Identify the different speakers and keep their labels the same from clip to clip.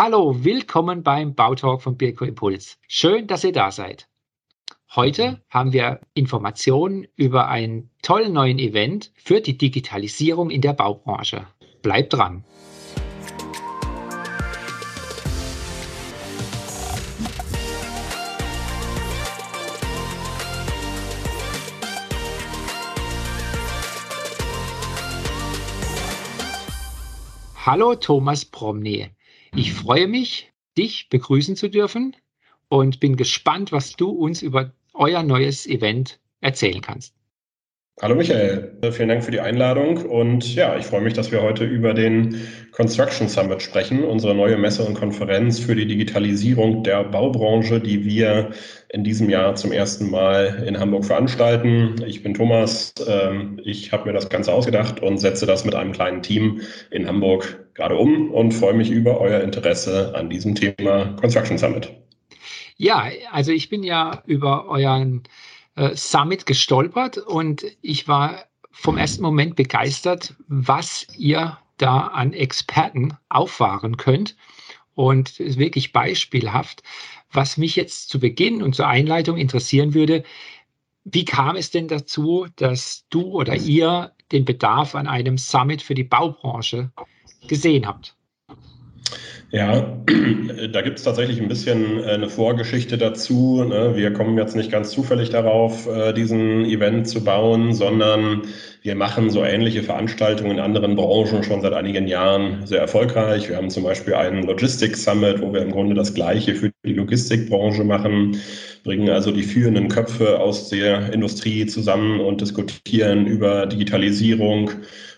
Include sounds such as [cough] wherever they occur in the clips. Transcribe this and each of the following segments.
Speaker 1: Hallo, willkommen beim Bautalk von Birko Impuls. Schön, dass ihr da seid. Heute haben wir Informationen über einen tollen neuen Event für die Digitalisierung in der Baubranche. Bleibt dran. Hallo Thomas Promny. Ich freue mich, dich begrüßen zu dürfen und bin gespannt, was du uns über euer neues Event erzählen kannst.
Speaker 2: Hallo Michael, vielen Dank für die Einladung und ja, ich freue mich, dass wir heute über den Construction Summit sprechen, unsere neue Messe und Konferenz für die Digitalisierung der Baubranche, die wir in diesem Jahr zum ersten Mal in Hamburg veranstalten. Ich bin Thomas, ähm, ich habe mir das Ganze ausgedacht und setze das mit einem kleinen Team in Hamburg gerade um und freue mich über euer Interesse an diesem Thema Construction Summit.
Speaker 1: Ja, also ich bin ja über euren äh, Summit gestolpert und ich war vom ersten Moment begeistert, was ihr da an Experten auffahren könnt. Und ist wirklich beispielhaft. Was mich jetzt zu Beginn und zur Einleitung interessieren würde, wie kam es denn dazu, dass du oder ihr den Bedarf an einem Summit für die Baubranche gesehen habt?
Speaker 2: Ja, [clears throat] da gibt es tatsächlich ein bisschen äh, eine Vorgeschichte dazu. Ne? Wir kommen jetzt nicht ganz zufällig darauf, äh, diesen Event zu bauen, sondern wir machen so ähnliche Veranstaltungen in anderen Branchen schon seit einigen Jahren sehr erfolgreich. Wir haben zum Beispiel einen Logistics Summit, wo wir im Grunde das Gleiche für die Logistikbranche machen, bringen also die führenden Köpfe aus der Industrie zusammen und diskutieren über Digitalisierung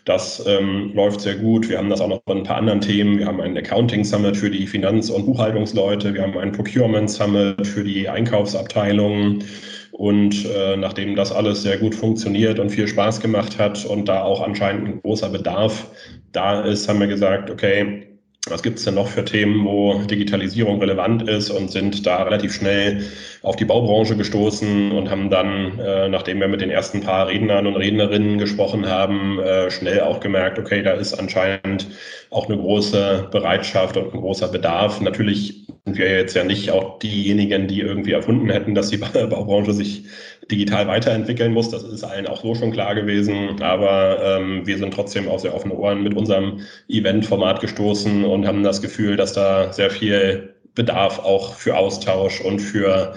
Speaker 2: das ähm, läuft sehr gut. Wir haben das auch noch bei ein paar anderen Themen. Wir haben einen Accounting Summit für die Finanz- und Buchhaltungsleute. Wir haben einen Procurement Summit für die Einkaufsabteilungen. Und äh, nachdem das alles sehr gut funktioniert und viel Spaß gemacht hat und da auch anscheinend ein großer Bedarf da ist, haben wir gesagt, okay, was gibt es denn noch für Themen, wo Digitalisierung relevant ist und sind da relativ schnell auf die Baubranche gestoßen und haben dann, äh, nachdem wir mit den ersten paar Rednern und Rednerinnen gesprochen haben, äh, schnell auch gemerkt, okay, da ist anscheinend auch eine große Bereitschaft und ein großer Bedarf. Natürlich sind wir jetzt ja nicht auch diejenigen, die irgendwie erfunden hätten, dass die [laughs] Baubranche sich digital weiterentwickeln muss. Das ist allen auch so schon klar gewesen. Aber ähm, wir sind trotzdem auf sehr offene Ohren mit unserem Event-Format gestoßen und haben das Gefühl, dass da sehr viel Bedarf auch für Austausch und für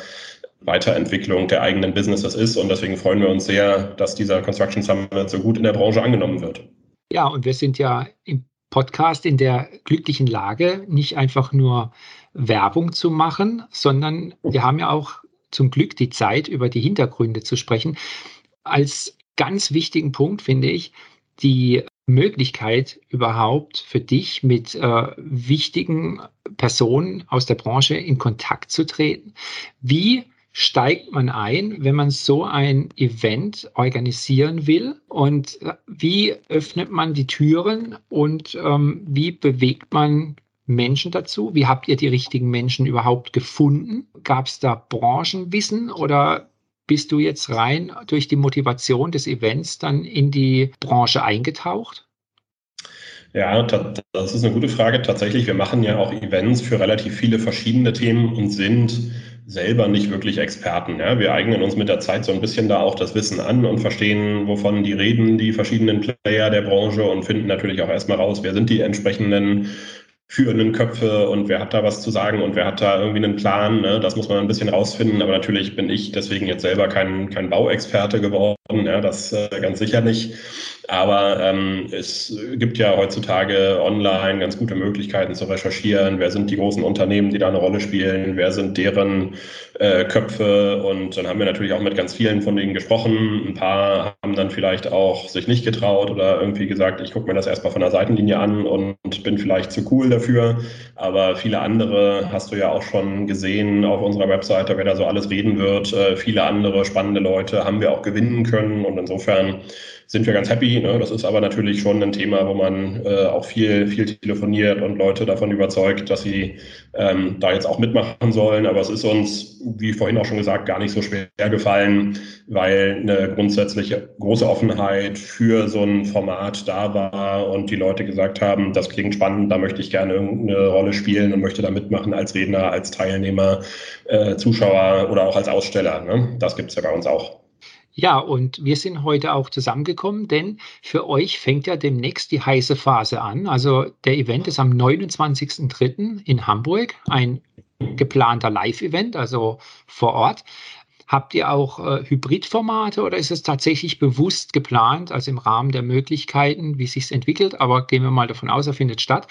Speaker 2: Weiterentwicklung der eigenen Businesses ist. Und deswegen freuen wir uns sehr, dass dieser Construction Summit so gut in der Branche angenommen wird.
Speaker 1: Ja, und wir sind ja im Podcast in der glücklichen Lage, nicht einfach nur Werbung zu machen, sondern wir haben ja auch zum Glück die Zeit, über die Hintergründe zu sprechen. Als ganz wichtigen Punkt finde ich die Möglichkeit überhaupt für dich mit äh, wichtigen Personen aus der Branche in Kontakt zu treten. Wie steigt man ein, wenn man so ein Event organisieren will? Und äh, wie öffnet man die Türen und ähm, wie bewegt man Menschen dazu? Wie habt ihr die richtigen Menschen überhaupt gefunden? Gab es da Branchenwissen oder bist du jetzt rein durch die Motivation des Events dann in die Branche eingetaucht?
Speaker 2: Ja, das ist eine gute Frage. Tatsächlich, wir machen ja auch Events für relativ viele verschiedene Themen und sind selber nicht wirklich Experten. Ja. Wir eignen uns mit der Zeit so ein bisschen da auch das Wissen an und verstehen, wovon die reden, die verschiedenen Player der Branche und finden natürlich auch erstmal raus, wer sind die entsprechenden führenden Köpfe und wer hat da was zu sagen und wer hat da irgendwie einen Plan. Ne? Das muss man ein bisschen rausfinden. Aber natürlich bin ich deswegen jetzt selber kein, kein Bauexperte geworden. Ja? Das äh, ganz sicher nicht. Aber ähm, es gibt ja heutzutage online ganz gute Möglichkeiten zu recherchieren. Wer sind die großen Unternehmen, die da eine Rolle spielen? Wer sind deren äh, Köpfe? Und dann haben wir natürlich auch mit ganz vielen von denen gesprochen. Ein paar haben dann vielleicht auch sich nicht getraut oder irgendwie gesagt, ich gucke mir das erstmal von der Seitenlinie an und bin vielleicht zu cool dafür. Aber viele andere hast du ja auch schon gesehen auf unserer Webseite, wer da so alles reden wird. Äh, viele andere spannende Leute haben wir auch gewinnen können. Und insofern sind wir ganz happy. Ne? Das ist aber natürlich schon ein Thema, wo man äh, auch viel, viel telefoniert und Leute davon überzeugt, dass sie ähm, da jetzt auch mitmachen sollen. Aber es ist uns, wie vorhin auch schon gesagt, gar nicht so schwer gefallen, weil eine grundsätzliche große Offenheit für so ein Format da war und die Leute gesagt haben, das klingt spannend, da möchte ich gerne irgendeine Rolle spielen und möchte da mitmachen als Redner, als Teilnehmer, äh, Zuschauer oder auch als Aussteller. Ne? Das gibt es ja bei uns auch.
Speaker 1: Ja, und wir sind heute auch zusammengekommen, denn für euch fängt ja demnächst die heiße Phase an. Also der Event ist am 29.03. in Hamburg, ein geplanter Live-Event, also vor Ort. Habt ihr auch äh, Hybridformate oder ist es tatsächlich bewusst geplant, also im Rahmen der Möglichkeiten, wie sich entwickelt? Aber gehen wir mal davon aus, er findet statt.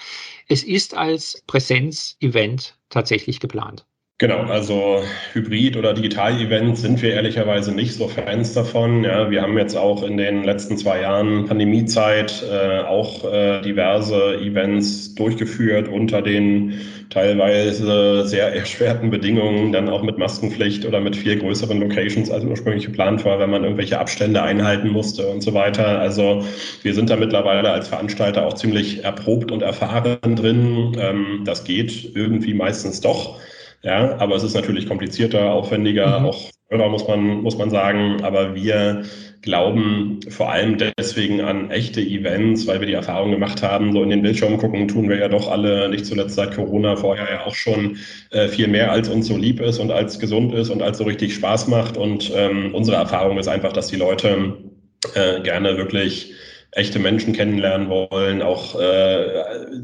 Speaker 1: Es ist als Präsenzevent tatsächlich geplant.
Speaker 2: Genau, also Hybrid- oder Digital-Events sind wir ehrlicherweise nicht so Fans davon. Ja, wir haben jetzt auch in den letzten zwei Jahren Pandemiezeit äh, auch äh, diverse Events durchgeführt unter den teilweise sehr erschwerten Bedingungen, dann auch mit Maskenpflicht oder mit viel größeren Locations als ursprünglich geplant war, wenn man irgendwelche Abstände einhalten musste und so weiter. Also wir sind da mittlerweile als Veranstalter auch ziemlich erprobt und erfahren drin. Ähm, das geht irgendwie meistens doch. Ja, aber es ist natürlich komplizierter, aufwendiger, mhm. auch teurer, muss man, muss man sagen. Aber wir glauben vor allem deswegen an echte Events, weil wir die Erfahrung gemacht haben, so in den Bildschirmen gucken tun wir ja doch alle, nicht zuletzt seit Corona, vorher ja auch schon äh, viel mehr, als uns so lieb ist und als gesund ist und als so richtig Spaß macht. Und ähm, unsere Erfahrung ist einfach, dass die Leute äh, gerne wirklich echte Menschen kennenlernen wollen, auch äh,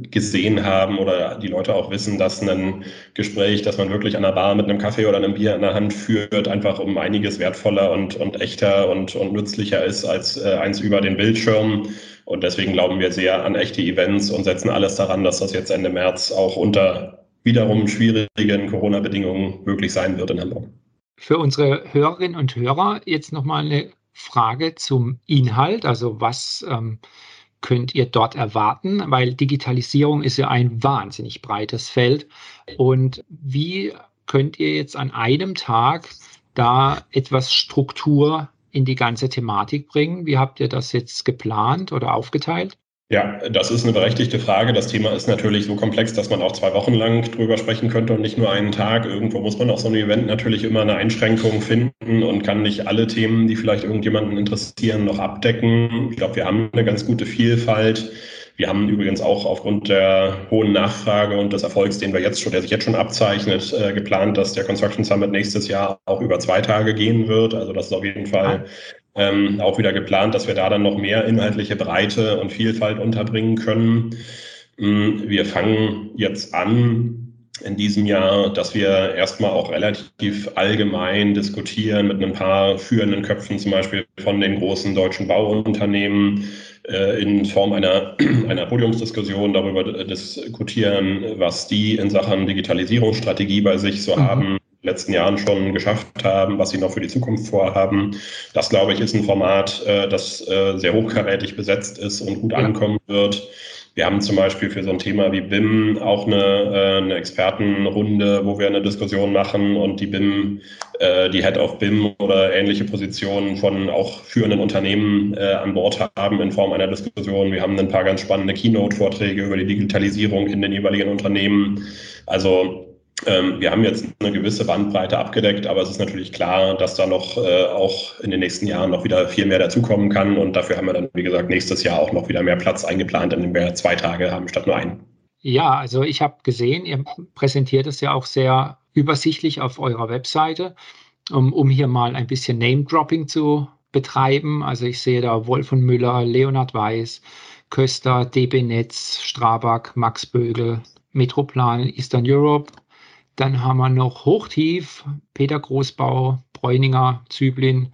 Speaker 2: gesehen haben oder die Leute auch wissen, dass ein Gespräch, das man wirklich an der Bar mit einem Kaffee oder einem Bier in der Hand führt, einfach um einiges wertvoller und, und echter und, und nützlicher ist als äh, eins über den Bildschirm. Und deswegen glauben wir sehr an echte Events und setzen alles daran, dass das jetzt Ende März auch unter wiederum schwierigen Corona-Bedingungen möglich sein wird in Hamburg.
Speaker 1: Für unsere Hörerinnen und Hörer jetzt nochmal eine Frage zum Inhalt, also was ähm, könnt ihr dort erwarten, weil Digitalisierung ist ja ein wahnsinnig breites Feld. Und wie könnt ihr jetzt an einem Tag da etwas Struktur in die ganze Thematik bringen? Wie habt ihr das jetzt geplant oder aufgeteilt?
Speaker 2: Ja, das ist eine berechtigte Frage. Das Thema ist natürlich so komplex, dass man auch zwei Wochen lang drüber sprechen könnte und nicht nur einen Tag. Irgendwo muss man auf so einem Event natürlich immer eine Einschränkung finden und kann nicht alle Themen, die vielleicht irgendjemanden interessieren, noch abdecken. Ich glaube, wir haben eine ganz gute Vielfalt. Wir haben übrigens auch aufgrund der hohen Nachfrage und des Erfolgs, den wir jetzt schon, der sich jetzt schon abzeichnet, äh, geplant, dass der Construction Summit nächstes Jahr auch über zwei Tage gehen wird. Also das ist auf jeden Fall ähm, auch wieder geplant, dass wir da dann noch mehr inhaltliche Breite und Vielfalt unterbringen können. Mm, wir fangen jetzt an, in diesem Jahr, dass wir erstmal auch relativ allgemein diskutieren mit ein paar führenden Köpfen, zum Beispiel von den großen deutschen Bauunternehmen, äh, in Form einer, [clears throat] einer Podiumsdiskussion darüber diskutieren, was die in Sachen Digitalisierungsstrategie bei sich so mhm. haben, letzten Jahren schon geschafft haben, was sie noch für die Zukunft vorhaben. Das, glaube ich, ist ein Format, äh, das äh, sehr hochkarätig besetzt ist und gut ankommen wird. Wir haben zum Beispiel für so ein Thema wie BIM auch eine, äh, eine Expertenrunde, wo wir eine Diskussion machen und die BIM, die Head of BIM oder ähnliche Positionen von auch führenden Unternehmen an Bord haben in Form einer Diskussion. Wir haben ein paar ganz spannende Keynote-Vorträge über die Digitalisierung in den jeweiligen Unternehmen. Also wir haben jetzt eine gewisse Bandbreite abgedeckt, aber es ist natürlich klar, dass da noch äh, auch in den nächsten Jahren noch wieder viel mehr dazukommen kann. Und dafür haben wir dann, wie gesagt, nächstes Jahr auch noch wieder mehr Platz eingeplant, indem wir zwei Tage haben statt nur einen.
Speaker 1: Ja, also ich habe gesehen, ihr präsentiert es ja auch sehr übersichtlich auf eurer Webseite, um, um hier mal ein bisschen Name-Dropping zu betreiben. Also ich sehe da Wolf und Müller, Leonhard Weiß, Köster, DB Netz, Strabag, Max Bögel, Metroplan, Eastern Europe, dann haben wir noch Hochtief, Peter Großbau, Bräuninger, Züblin,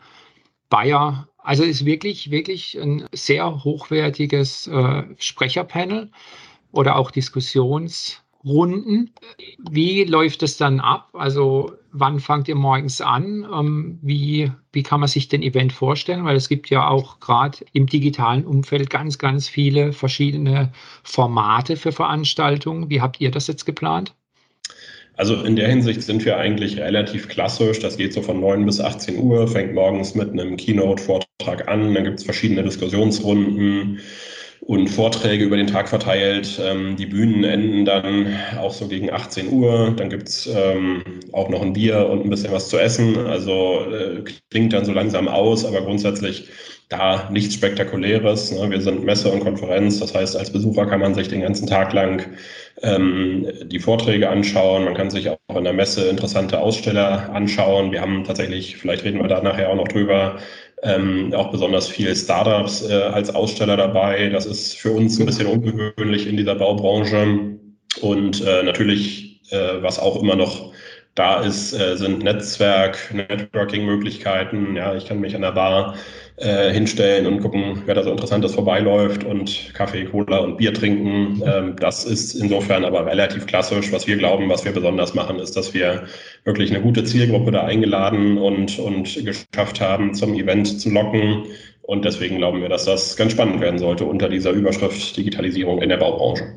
Speaker 1: Bayer. Also ist wirklich, wirklich ein sehr hochwertiges äh, Sprecherpanel oder auch Diskussionsrunden. Wie läuft es dann ab? Also wann fangt ihr morgens an? Ähm, wie, wie kann man sich den Event vorstellen? Weil es gibt ja auch gerade im digitalen Umfeld ganz, ganz viele verschiedene Formate für Veranstaltungen. Wie habt ihr das jetzt geplant?
Speaker 2: Also in der Hinsicht sind wir eigentlich relativ klassisch. Das geht so von 9 bis 18 Uhr, fängt morgens mit einem Keynote-Vortrag an, dann gibt es verschiedene Diskussionsrunden und Vorträge über den Tag verteilt. Ähm, die Bühnen enden dann auch so gegen 18 Uhr. Dann gibt's ähm, auch noch ein Bier und ein bisschen was zu essen. Also äh, klingt dann so langsam aus, aber grundsätzlich da nichts Spektakuläres. Ne? Wir sind Messe und Konferenz, das heißt, als Besucher kann man sich den ganzen Tag lang ähm, die Vorträge anschauen. Man kann sich auch in der Messe interessante Aussteller anschauen. Wir haben tatsächlich, vielleicht reden wir da nachher auch noch drüber, ähm, auch besonders viele Startups äh, als Aussteller dabei. Das ist für uns ein bisschen ungewöhnlich in dieser Baubranche. Und äh, natürlich, äh, was auch immer noch da ist, äh, sind Netzwerk, Networking-Möglichkeiten. Ja, ich kann mich an der Bar äh, hinstellen und gucken, wer da so Interessantes vorbeiläuft und Kaffee, Cola und Bier trinken. Ähm, das ist insofern aber relativ klassisch. Was wir glauben, was wir besonders machen, ist, dass wir wirklich eine gute Zielgruppe da eingeladen und, und geschafft haben, zum Event zu locken. Und deswegen glauben wir, dass das ganz spannend werden sollte unter dieser Überschrift Digitalisierung in der Baubranche.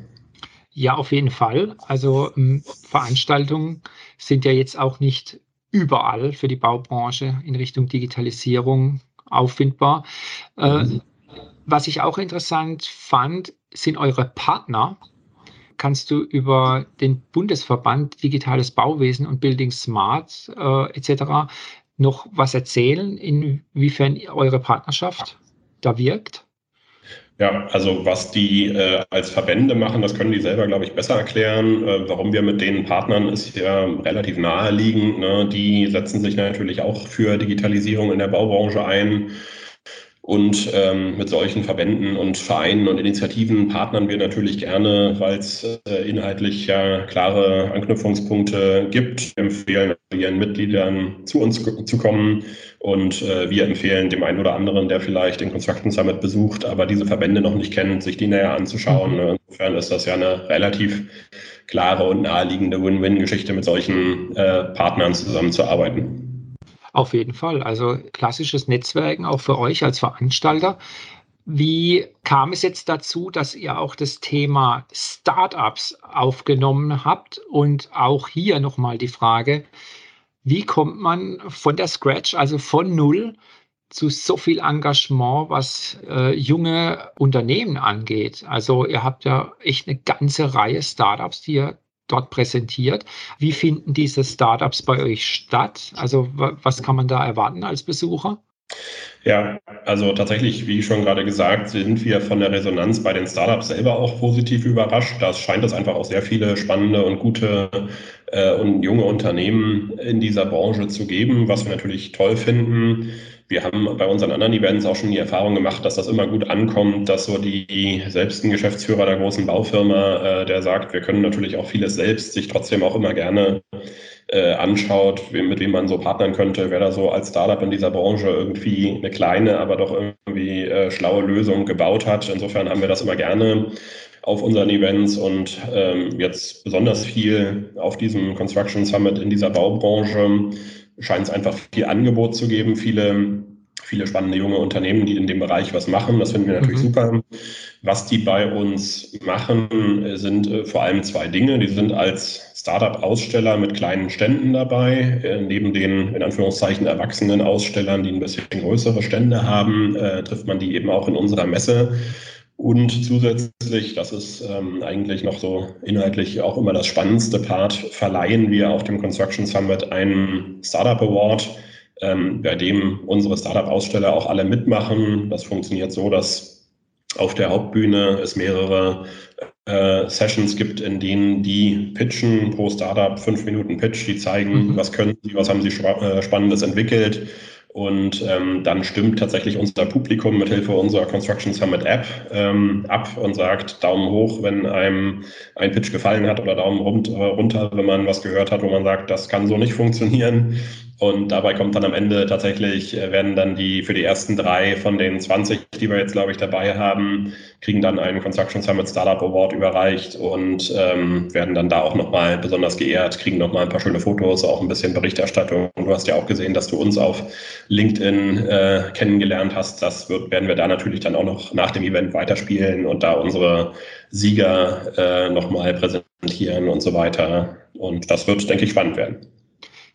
Speaker 1: Ja, auf jeden Fall. Also ähm, Veranstaltungen sind ja jetzt auch nicht überall für die Baubranche in Richtung Digitalisierung auffindbar. Mhm. Was ich auch interessant fand, sind eure Partner. Kannst du über den Bundesverband Digitales Bauwesen und Building Smart äh, etc. noch was erzählen, inwiefern eure Partnerschaft da wirkt?
Speaker 2: Ja, also was die äh, als Verbände machen, das können die selber, glaube ich, besser erklären. Äh, warum wir mit den Partnern ist ja relativ naheliegend. Ne? Die setzen sich natürlich auch für Digitalisierung in der Baubranche ein. Und ähm, mit solchen Verbänden und Vereinen und Initiativen partnern wir natürlich gerne, weil es äh, inhaltlich ja klare Anknüpfungspunkte gibt. Wir empfehlen ihren Mitgliedern zu uns zu kommen und äh, wir empfehlen dem einen oder anderen, der vielleicht den Construction Summit besucht, aber diese Verbände noch nicht kennt, sich die näher anzuschauen. Mhm. Insofern ist das ja eine relativ klare und naheliegende Win-Win-Geschichte, mit solchen äh, Partnern zusammenzuarbeiten.
Speaker 1: Auf jeden Fall. Also klassisches Netzwerken auch für euch als Veranstalter. Wie kam es jetzt dazu, dass ihr auch das Thema Startups aufgenommen habt? Und auch hier nochmal die Frage, wie kommt man von der Scratch, also von Null, zu so viel Engagement, was äh, junge Unternehmen angeht? Also ihr habt ja echt eine ganze Reihe Startups, die ihr dort präsentiert. Wie finden diese Startups bei euch statt? Also was kann man da erwarten als Besucher?
Speaker 2: Ja, also tatsächlich, wie schon gerade gesagt, sind wir von der Resonanz bei den Startups selber auch positiv überrascht. Da scheint es einfach auch sehr viele spannende und gute äh, und junge Unternehmen in dieser Branche zu geben, was wir natürlich toll finden. Wir haben bei unseren anderen Events auch schon die Erfahrung gemacht, dass das immer gut ankommt, dass so die selbst ein Geschäftsführer der großen Baufirma, äh, der sagt, wir können natürlich auch vieles selbst, sich trotzdem auch immer gerne äh, anschaut, mit wem man so partnern könnte, wer da so als Startup in dieser Branche irgendwie eine kleine, aber doch irgendwie äh, schlaue Lösung gebaut hat. Insofern haben wir das immer gerne auf unseren Events und ähm, jetzt besonders viel auf diesem Construction Summit in dieser Baubranche scheint es einfach viel Angebot zu geben, viele, viele spannende junge Unternehmen, die in dem Bereich was machen. Das finden wir natürlich mhm. super. Was die bei uns machen, sind äh, vor allem zwei Dinge. Die sind als Startup-Aussteller mit kleinen Ständen dabei, äh, neben den in Anführungszeichen erwachsenen Ausstellern, die ein bisschen größere Stände haben, äh, trifft man die eben auch in unserer Messe. Und zusätzlich, das ist ähm, eigentlich noch so inhaltlich auch immer das spannendste Part, verleihen wir auf dem Construction Summit einen Startup Award, ähm, bei dem unsere Startup-Aussteller auch alle mitmachen. Das funktioniert so, dass auf der Hauptbühne es mehrere äh, Sessions gibt, in denen die pitchen pro Startup fünf Minuten Pitch, die zeigen, mhm. was können sie, was haben sie äh, Spannendes entwickelt und ähm, dann stimmt tatsächlich unser Publikum mit Hilfe unserer Construction Summit App ähm, ab und sagt Daumen hoch, wenn einem ein Pitch gefallen hat oder Daumen runter, wenn man was gehört hat, wo man sagt, das kann so nicht funktionieren. Und dabei kommt dann am Ende tatsächlich, äh, werden dann die für die ersten drei von den 20, die wir jetzt, glaube ich, dabei haben, kriegen dann einen Construction Summit Startup Award überreicht und ähm, werden dann da auch nochmal besonders geehrt, kriegen nochmal ein paar schöne Fotos, auch ein bisschen Berichterstattung. Und du hast ja auch gesehen, dass du uns auf LinkedIn äh, kennengelernt hast. Das wird, werden wir da natürlich dann auch noch nach dem Event weiterspielen und da unsere Sieger äh, nochmal präsentieren und so weiter. Und das wird, denke ich, spannend werden.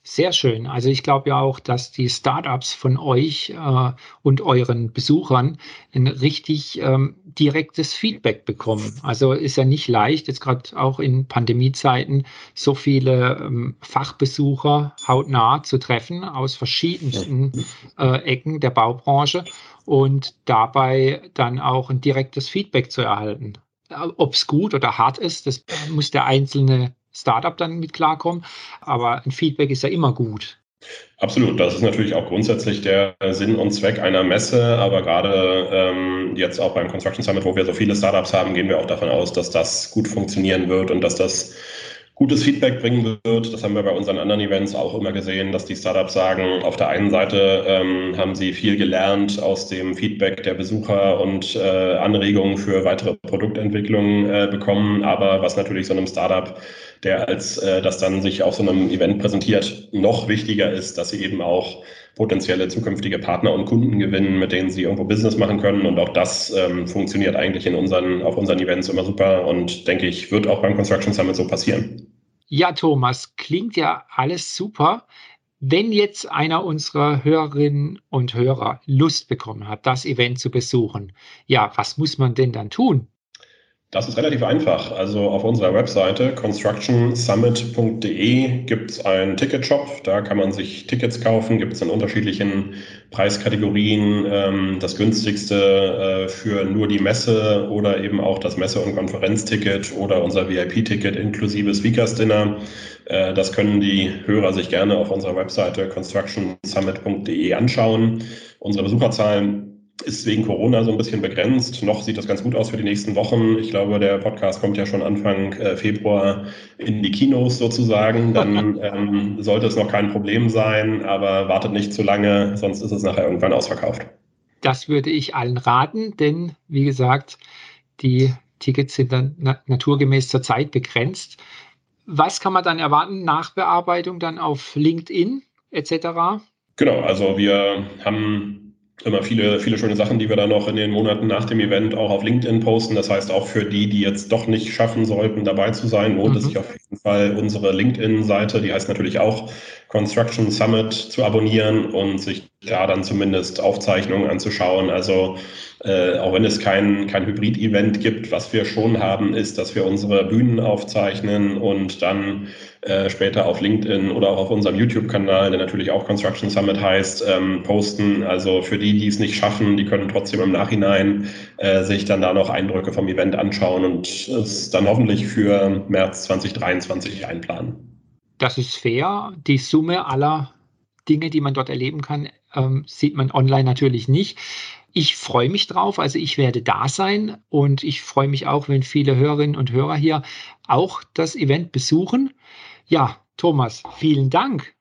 Speaker 1: Sehr schön. Also ich glaube ja auch, dass die Startups von euch äh, und euren Besuchern ein richtig ähm, direktes Feedback bekommen. Also ist ja nicht leicht, jetzt gerade auch in Pandemiezeiten so viele ähm, Fachbesucher hautnah zu treffen aus verschiedensten äh, Ecken der Baubranche und dabei dann auch ein direktes Feedback zu erhalten. Ob es gut oder hart ist, das muss der einzelne Startup dann mit klarkommen. Aber ein Feedback ist ja immer gut.
Speaker 2: Absolut, das ist natürlich auch grundsätzlich der Sinn und Zweck einer Messe, aber gerade ähm, jetzt auch beim Construction Summit, wo wir so viele Startups haben, gehen wir auch davon aus, dass das gut funktionieren wird und dass das gutes Feedback bringen wird. Das haben wir bei unseren anderen Events auch immer gesehen, dass die Startups sagen, auf der einen Seite ähm, haben sie viel gelernt aus dem Feedback der Besucher und äh, Anregungen für weitere Produktentwicklungen äh, bekommen, aber was natürlich so einem Startup, der als äh, das dann sich auf so einem Event präsentiert, noch wichtiger ist, dass sie eben auch potenzielle zukünftige Partner und Kunden gewinnen, mit denen sie irgendwo Business machen können. Und auch das ähm, funktioniert eigentlich in unseren, auf unseren Events immer super und denke ich, wird auch beim Construction Summit so passieren.
Speaker 1: Ja, Thomas, klingt ja alles super. Wenn jetzt einer unserer Hörerinnen und Hörer Lust bekommen hat, das Event zu besuchen, ja, was muss man denn dann tun?
Speaker 2: Das ist relativ einfach. Also auf unserer Webseite constructionsummit.de gibt es einen Ticketshop. Da kann man sich Tickets kaufen, gibt es in unterschiedlichen Preiskategorien. Ähm, das günstigste äh, für nur die Messe oder eben auch das Messe- und Konferenzticket oder unser VIP-Ticket inklusive Speakers Dinner. Äh, das können die Hörer sich gerne auf unserer Webseite constructionsummit.de anschauen. Unsere Besucherzahlen ist wegen Corona so ein bisschen begrenzt. Noch sieht das ganz gut aus für die nächsten Wochen. Ich glaube, der Podcast kommt ja schon Anfang äh, Februar in die Kinos sozusagen. Dann [laughs] ähm, sollte es noch kein Problem sein, aber wartet nicht zu lange, sonst ist es nachher irgendwann ausverkauft.
Speaker 1: Das würde ich allen raten, denn wie gesagt, die Tickets sind dann na naturgemäß zur Zeit begrenzt. Was kann man dann erwarten? Nachbearbeitung dann auf LinkedIn etc.?
Speaker 2: Genau, also wir haben immer viele, viele schöne Sachen, die wir dann noch in den Monaten nach dem Event auch auf LinkedIn posten. Das heißt, auch für die, die jetzt doch nicht schaffen sollten, dabei zu sein, lohnt mhm. es sich auf jeden Fall, unsere LinkedIn-Seite, die heißt natürlich auch Construction Summit, zu abonnieren und sich da dann zumindest Aufzeichnungen anzuschauen. Also äh, auch wenn es kein, kein Hybrid-Event gibt, was wir schon haben, ist, dass wir unsere Bühnen aufzeichnen und dann äh, später auf LinkedIn oder auch auf unserem YouTube-Kanal, der natürlich auch Construction Summit heißt, ähm, posten. Also für die, die es nicht schaffen, die können trotzdem im Nachhinein äh, sich dann da noch Eindrücke vom Event anschauen und es dann hoffentlich für März 2023 einplanen.
Speaker 1: Das ist fair. Die Summe aller Dinge, die man dort erleben kann, ähm, sieht man online natürlich nicht. Ich freue mich drauf, also ich werde da sein und ich freue mich auch, wenn viele Hörerinnen und Hörer hier auch das Event besuchen. Ja, Thomas, vielen Dank.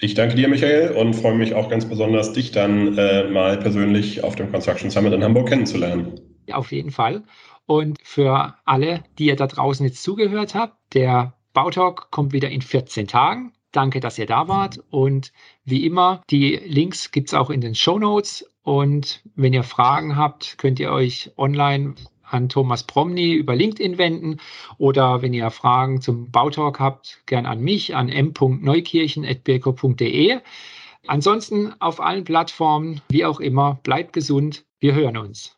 Speaker 2: Ich danke dir, Michael, und freue mich auch ganz besonders, dich dann äh, mal persönlich auf dem Construction Summit in Hamburg kennenzulernen.
Speaker 1: Ja, auf jeden Fall. Und für alle, die ihr da draußen jetzt zugehört habt, der Bautalk kommt wieder in 14 Tagen. Danke, dass ihr da wart. Und wie immer, die Links gibt es auch in den Show Notes. Und wenn ihr Fragen habt, könnt ihr euch online an Thomas Promny über LinkedIn wenden oder wenn ihr Fragen zum Bautalk habt, gern an mich an m.neukirchen.birko.de. Ansonsten auf allen Plattformen, wie auch immer, bleibt gesund. Wir hören uns.